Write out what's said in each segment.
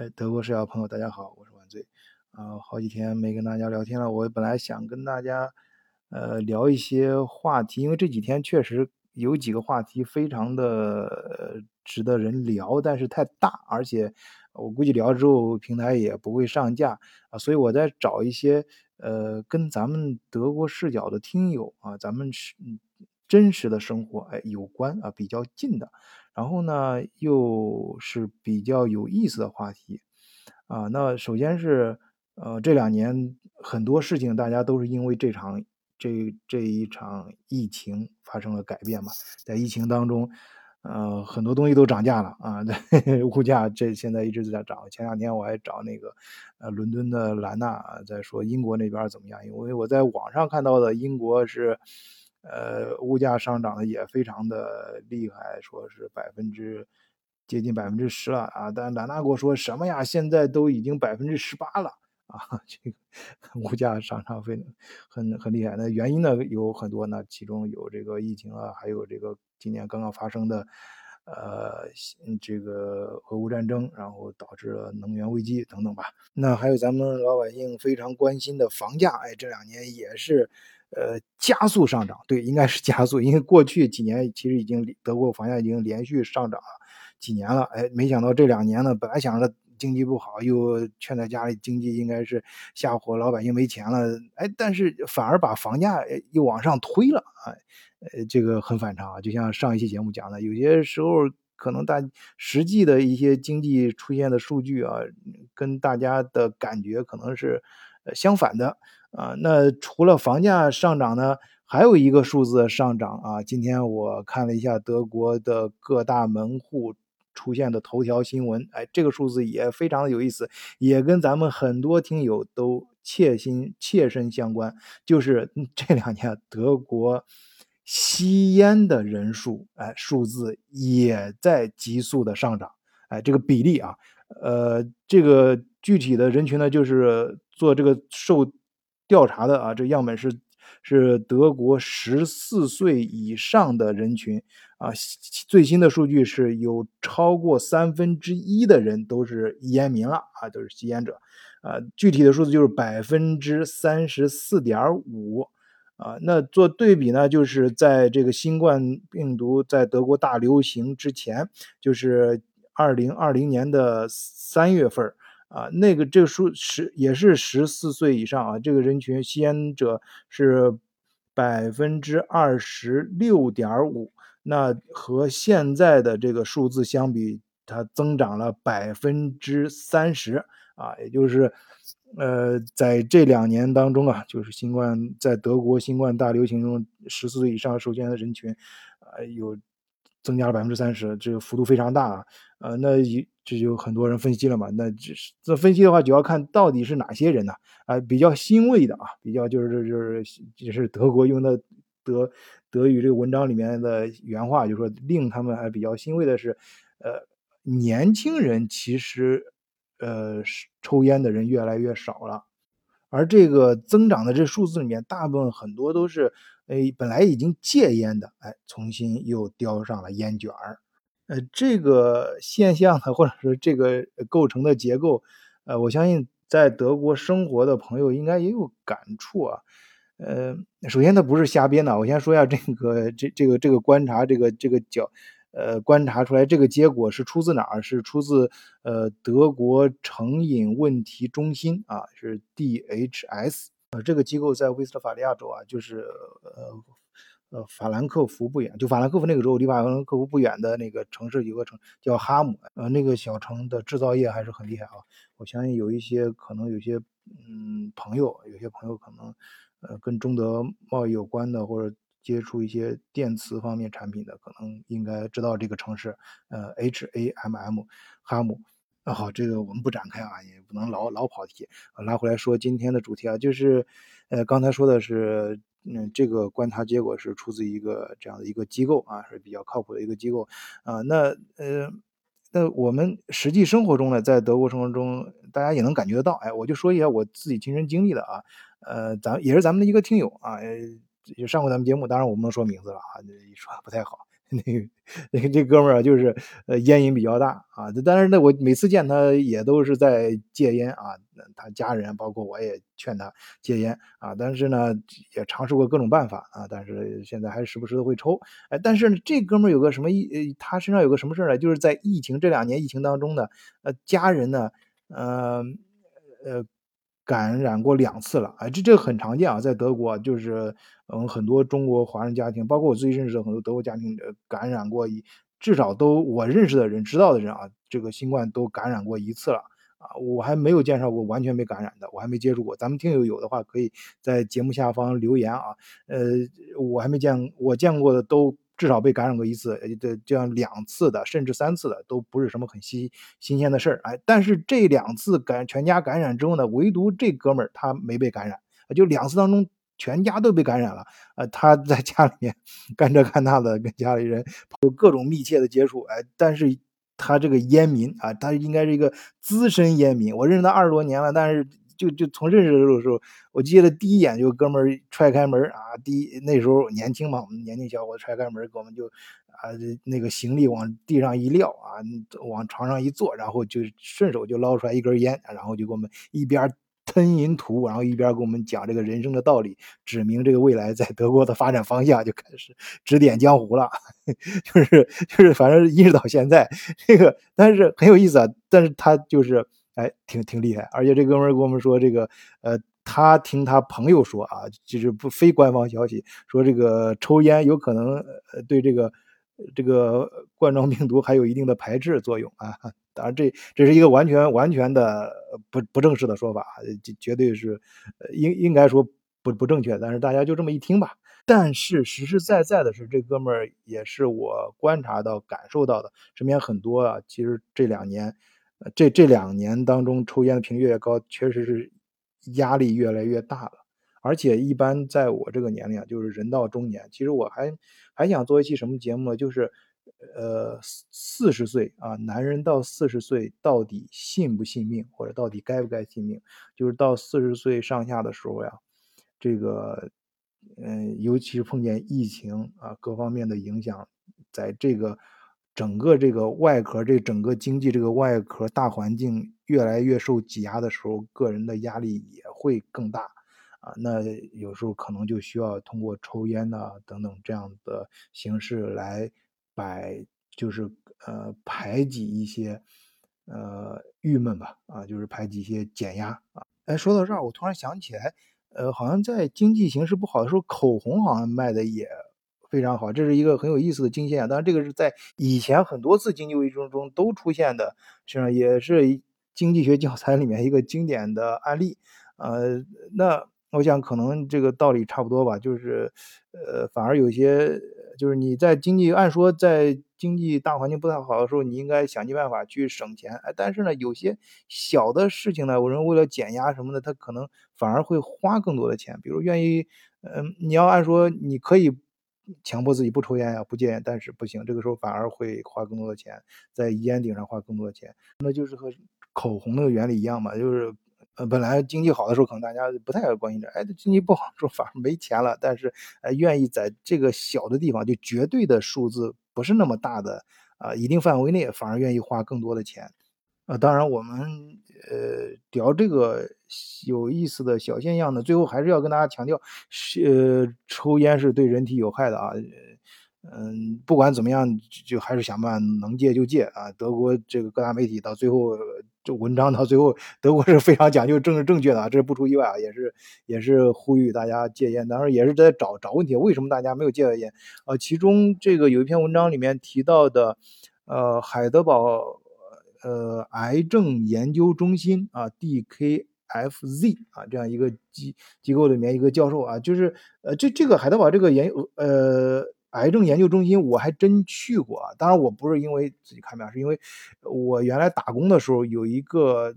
哎，德国视角朋友，大家好，我是万醉。啊，好几天没跟大家聊天了。我本来想跟大家，呃，聊一些话题，因为这几天确实有几个话题非常的值得人聊，但是太大，而且我估计聊之后平台也不会上架啊，所以我在找一些呃跟咱们德国视角的听友啊，咱们是真实的生活哎有关啊，比较近的。然后呢，又是比较有意思的话题，啊，那首先是，呃，这两年很多事情大家都是因为这场这这一场疫情发生了改变嘛，在疫情当中，呃，很多东西都涨价了啊，物价这现在一直在涨。前两天我还找那个，呃，伦敦的兰纳在说英国那边怎么样，因为我在网上看到的英国是。呃，物价上涨的也非常的厉害，说是百分之接近百分之十了啊！但兰纳给我说什么呀？现在都已经百分之十八了啊！这个物价上涨非很很厉害。那原因呢有很多呢，其中有这个疫情啊，还有这个今年刚刚发生的呃这个俄乌战争，然后导致了能源危机等等吧。那还有咱们老百姓非常关心的房价，哎，这两年也是。呃，加速上涨，对，应该是加速，因为过去几年其实已经德国房价已经连续上涨了几年了，哎，没想到这两年呢，本来想着经济不好，又劝在家里，经济应该是下火，老百姓没钱了，哎，但是反而把房价又往上推了，哎，呃，这个很反常啊，就像上一期节目讲的，有些时候可能大实际的一些经济出现的数据啊，跟大家的感觉可能是呃相反的。啊，那除了房价上涨呢，还有一个数字上涨啊。今天我看了一下德国的各大门户出现的头条新闻，哎，这个数字也非常的有意思，也跟咱们很多听友都切心切身相关。就是这两年德国吸烟的人数，哎，数字也在急速的上涨，哎，这个比例啊，呃，这个具体的人群呢，就是做这个受。调查的啊，这样本是是德国十四岁以上的人群啊，最新的数据是有超过三分之一的人都是烟民了啊，都是吸烟者啊，具体的数字就是百分之三十四点五啊。那做对比呢，就是在这个新冠病毒在德国大流行之前，就是二零二零年的三月份啊，那个这个数十也是十四岁以上啊，这个人群吸烟者是百分之二十六点五，那和现在的这个数字相比，它增长了百分之三十啊，也就是，呃，在这两年当中啊，就是新冠在德国新冠大流行中，十四岁以上受吸烟的人群啊有。增加了百分之三十，这个幅度非常大啊！呃，那这就很多人分析了嘛。那这是这分析的话，就要看到底是哪些人呢？啊，比较欣慰的啊，比较就是就是就是德国用的德德语这个文章里面的原话，就说令他们还比较欣慰的是，呃，年轻人其实呃抽烟的人越来越少了。而这个增长的这数字里面，大部分很多都是，哎，本来已经戒烟的，哎，重新又叼上了烟卷儿，呃，这个现象呢，或者说这个构成的结构，呃，我相信在德国生活的朋友应该也有感触啊，呃，首先它不是瞎编的，我先说一下这个这这个这个观察这个这个角。呃，观察出来这个结果是出自哪儿？是出自呃德国成瘾问题中心啊，是 DHS 啊，这个机构在威斯特法利亚州啊，就是呃呃法兰克福不远，就法兰克福那个州离法兰克福不远的那个城市有个城叫哈姆，呃那个小城的制造业还是很厉害啊。我相信有一些可能有些嗯朋友，有些朋友可能呃跟中德贸易有关的或者。接触一些电磁方面产品的，可能应该知道这个城市，呃，H A M M，哈姆。那好，这个我们不展开啊，也不能老老跑题啊。拉回来说今天的主题啊，就是，呃，刚才说的是，嗯，这个观察结果是出自一个这样的一个机构啊，是比较靠谱的一个机构啊。那，呃，那我们实际生活中呢，在德国生活中，大家也能感觉得到。哎，我就说一下我自己亲身经历的啊，呃，咱也是咱们的一个听友啊。也上过咱们节目，当然我不能说名字了啊，一说不太好。那个那这哥们儿，就是呃烟瘾比较大啊，但是呢，我每次见他也都是在戒烟啊，他家人包括我也劝他戒烟啊，但是呢也尝试过各种办法啊，但是现在还时不时的会抽，哎，但是这哥们儿有个什么疫，他身上有个什么事儿呢？就是在疫情这两年疫情当中呢，呃，家人呢，呃呃。感染过两次了，哎，这这个很常见啊，在德国就是，嗯，很多中国华人家庭，包括我自己认识的很多德国家庭，感染过一，至少都我认识的人知道的人啊，这个新冠都感染过一次了。啊，我还没有介绍过完全没感染的，我还没接触过，咱们听友有的话可以在节目下方留言啊，呃，我还没见，我见过的都。至少被感染过一次，这这样两次的，甚至三次的，都不是什么很新新鲜的事儿，哎，但是这两次感全家感染之后呢，唯独这哥们儿他没被感染，就两次当中全家都被感染了，呃，他在家里面干这干那的，跟家里人有各种密切的接触，哎，但是他这个烟民啊，他应该是一个资深烟民，我认识他二十多年了，但是。就就从认识的时候，我记得第一眼就哥们儿踹开门啊，第一那时候年轻嘛，我们年轻小伙踹开门，给我们就啊那个行李往地上一撂啊，往床上一坐，然后就顺手就捞出来一根烟，然后就给我们一边吞云吐雾，然后一边给我们讲这个人生的道理，指明这个未来在德国的发展方向，就开始指点江湖了，就是就是反正一直到现在这个，但是很有意思啊，但是他就是。哎，挺挺厉害，而且这哥们儿跟我们说，这个呃，他听他朋友说啊，就是不非官方消息，说这个抽烟有可能对这个这个冠状病毒还有一定的排斥作用啊。当然，这这是一个完全完全的不不正式的说法，绝绝对是应应该说不不正确。但是大家就这么一听吧。但是实实在在的是，这哥们儿也是我观察到、感受到的，身边很多啊，其实这两年。这这两年当中，抽烟的频率越高，确实是压力越来越大了。而且一般在我这个年龄啊，就是人到中年，其实我还还想做一期什么节目呢？就是，呃，四十岁啊，男人到四十岁到底信不信命，或者到底该不该信命？就是到四十岁上下的时候呀，这个，嗯，尤其是碰见疫情啊，各方面的影响，在这个。整个这个外壳，这整个经济这个外壳大环境越来越受挤压的时候，个人的压力也会更大啊。那有时候可能就需要通过抽烟呐等等这样的形式来摆，就是呃排挤一些呃郁闷吧啊，就是排挤一些减压啊。哎，说到这儿，我突然想起来，呃，好像在经济形势不好的时候，口红好像卖的也。非常好，这是一个很有意思的经现象。当然，这个是在以前很多次经济危机中都出现的，实际上也是经济学教材里面一个经典的案例。呃，那我想可能这个道理差不多吧，就是呃，反而有些就是你在经济按说在经济大环境不太好的时候，你应该想尽办法去省钱。哎，但是呢，有些小的事情呢，我认为为了减压什么的，他可能反而会花更多的钱。比如愿意，嗯，你要按说你可以。强迫自己不抽烟呀，不戒烟，但是不行，这个时候反而会花更多的钱，在烟顶上花更多的钱，那就是和口红那个原理一样嘛，就是呃，本来经济好的时候可能大家不太关心这，哎，经济不好的时候反而没钱了，但是呃，愿意在这个小的地方，就绝对的数字不是那么大的啊，一定范围内反而愿意花更多的钱。啊，当然，我们呃聊这个有意思的小现象呢，最后还是要跟大家强调，是呃抽烟是对人体有害的啊。嗯，不管怎么样，就还是想办法能戒就戒啊。德国这个各大媒体到最后，这文章到最后，德国是非常讲究政治正确的啊，这是不出意外啊，也是也是呼吁大家戒烟，当然也是在找找问题，为什么大家没有戒烟？啊，其中这个有一篇文章里面提到的，呃，海德堡。呃，癌症研究中心啊，DKFZ 啊，这样一个机机构里面一个教授啊，就是呃，这这个海德堡这个研呃癌症研究中心，我还真去过啊。当然，我不是因为自己看病，是因为我原来打工的时候有一个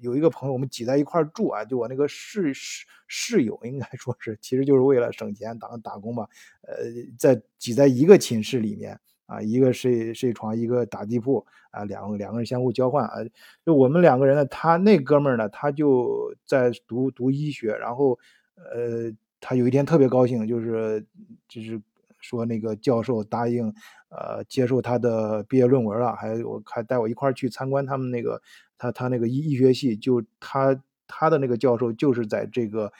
有一个朋友，我们挤在一块住啊，就我那个室室室友，应该说是，其实就是为了省钱打打工嘛，呃，在挤在一个寝室里面。啊，一个睡睡床，一个打地铺啊，两两个人相互交换啊。就我们两个人呢，他那哥们儿呢，他就在读读医学，然后呃，他有一天特别高兴，就是就是说那个教授答应呃接受他的毕业论文了，还我还带我一块儿去参观他们那个他他那个医医学系，就他他的那个教授就是在这个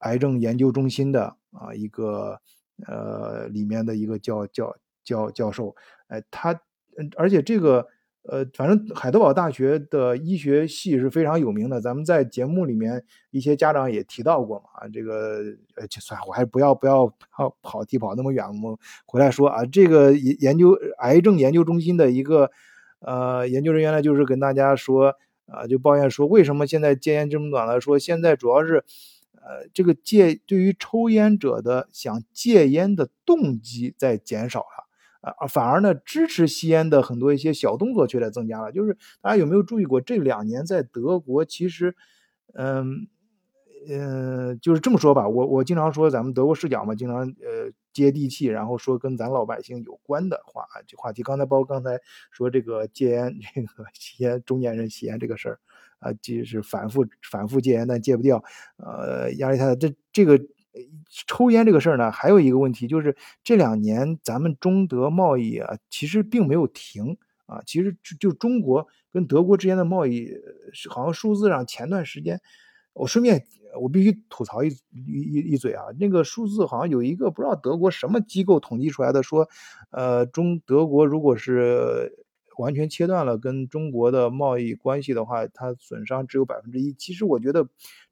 癌症研究中心的啊一个呃里面的一个教教教教授，哎他而且这个。呃，反正海德堡大学的医学系是非常有名的，咱们在节目里面一些家长也提到过嘛。啊，这个呃，就算我还是不要不要跑跑题跑那么远，我们回来说啊，这个研究癌症研究中心的一个呃研究人员呢，就是跟大家说啊，就抱怨说为什么现在戒烟这么短了？说现在主要是呃这个戒对于抽烟者的想戒烟的动机在减少了。啊，反而呢，支持吸烟的很多一些小动作却在增加了。就是大家有没有注意过，这两年在德国，其实，嗯，嗯，就是这么说吧，我我经常说咱们德国视角嘛，经常呃接地气，然后说跟咱老百姓有关的话这话题。刚才包括刚才说这个戒烟，这个吸烟中年人吸烟这个事儿，啊，就是反复反复戒烟但戒不掉，呃，压力太大，这这个。抽烟这个事儿呢，还有一个问题就是这两年咱们中德贸易啊，其实并没有停啊。其实就中国跟德国之间的贸易，好像数字上前段时间，我顺便我必须吐槽一一一嘴啊，那个数字好像有一个不知道德国什么机构统计出来的，说，呃，中德国如果是。完全切断了跟中国的贸易关系的话，它损伤只有百分之一。其实我觉得，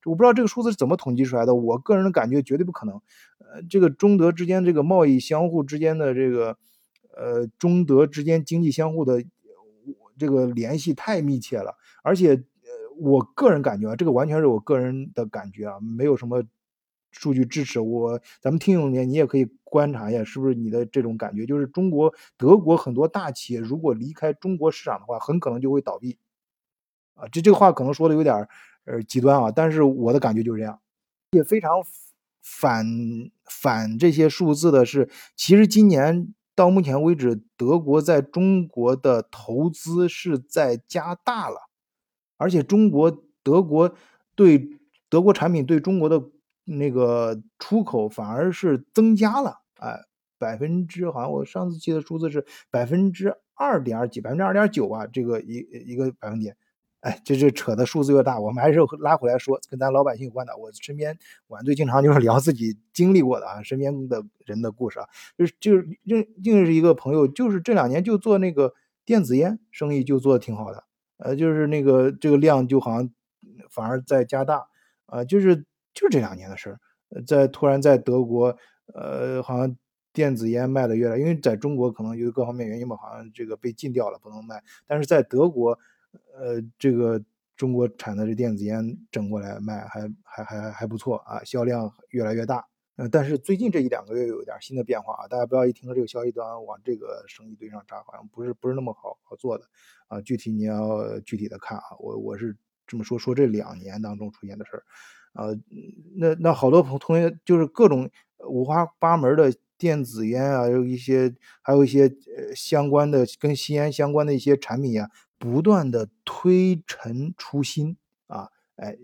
我不知道这个数字是怎么统计出来的。我个人的感觉绝对不可能。呃，这个中德之间这个贸易相互之间的这个，呃，中德之间经济相互的这个联系太密切了。而且，呃，我个人感觉啊，这个完全是我个人的感觉啊，没有什么。数据支持我，咱们听友里面你也可以观察一下，是不是你的这种感觉？就是中国、德国很多大企业如果离开中国市场的话，很可能就会倒闭。啊，这这个话可能说的有点呃极端啊，但是我的感觉就是这样。也非常反反这些数字的是，其实今年到目前为止，德国在中国的投资是在加大了，而且中国德国对德国产品对中国的。那个出口反而是增加了，哎，百分之好像我上次记得数字是百分之二点几，百分之二点九吧，这个一一个百分点，哎，这这扯的数字越大，我们还是拉回来说，跟咱老百姓有关的。我身边晚最经常就是聊自己经历过的啊，身边的人的故事啊，就是就是认认识一个朋友，就是这两年就做那个电子烟生意，就做的挺好的，呃，就是那个这个量就好像反而在加大，啊，就是。就是这两年的事儿，在突然在德国，呃，好像电子烟卖的越来，因为在中国可能由于各方面原因吧，好像这个被禁掉了，不能卖。但是在德国，呃，这个中国产的这电子烟整过来卖，还还还还不错啊，销量越来越大。呃，但是最近这一两个月有点新的变化啊，大家不要一听到这个消息都往这个生意堆上扎，好像不是不是那么好好做的啊。具体你要具体的看啊，我我是这么说，说这两年当中出现的事儿。呃，那那好多同同学就是各种五花八门的电子烟啊，有一些还有一些呃相关的跟吸烟相关的一些产品呀，不断的推陈出新啊，哎，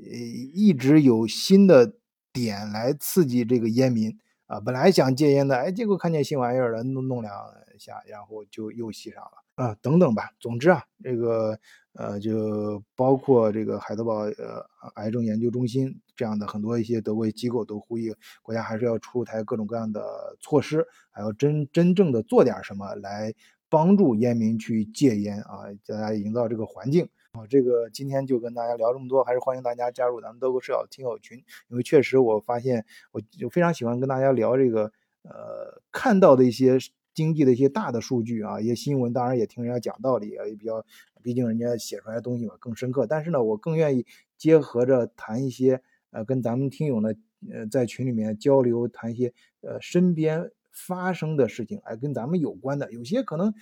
一直有新的点来刺激这个烟民啊。本来想戒烟的，哎，结果看见新玩意儿了，弄弄两下，然后就又吸上了。啊，等等吧。总之啊，这个呃，就包括这个海德堡呃癌症研究中心这样的很多一些德国机构都呼吁国家还是要出台各种各样的措施，还要真真正的做点什么来帮助烟民去戒烟啊，大家营造这个环境啊。这个今天就跟大家聊这么多，还是欢迎大家加入咱们德国视角听友群，因为确实我发现我就非常喜欢跟大家聊这个呃看到的一些。经济的一些大的数据啊，一些新闻，当然也听人家讲道理啊，也比较，毕竟人家写出来的东西嘛更深刻。但是呢，我更愿意结合着谈一些，呃，跟咱们听友呢，呃，在群里面交流，谈一些，呃，身边发生的事情，哎，跟咱们有关的。有些可能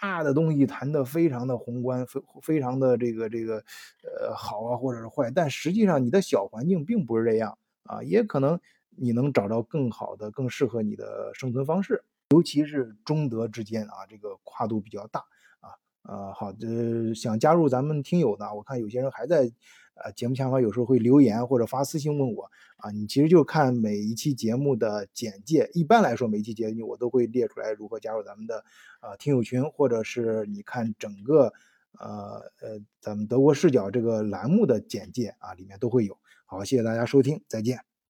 大的东西谈的非常的宏观，非非常的这个这个，呃，好啊，或者是坏，但实际上你的小环境并不是这样啊，也可能你能找到更好的、更适合你的生存方式。尤其是中德之间啊，这个跨度比较大啊呃，好的，想加入咱们听友的，我看有些人还在呃节目下方有时候会留言或者发私信问我啊，你其实就看每一期节目的简介，一般来说每一期节目我都会列出来如何加入咱们的呃听友群，或者是你看整个呃呃咱们德国视角这个栏目的简介啊，里面都会有。好，谢谢大家收听，再见。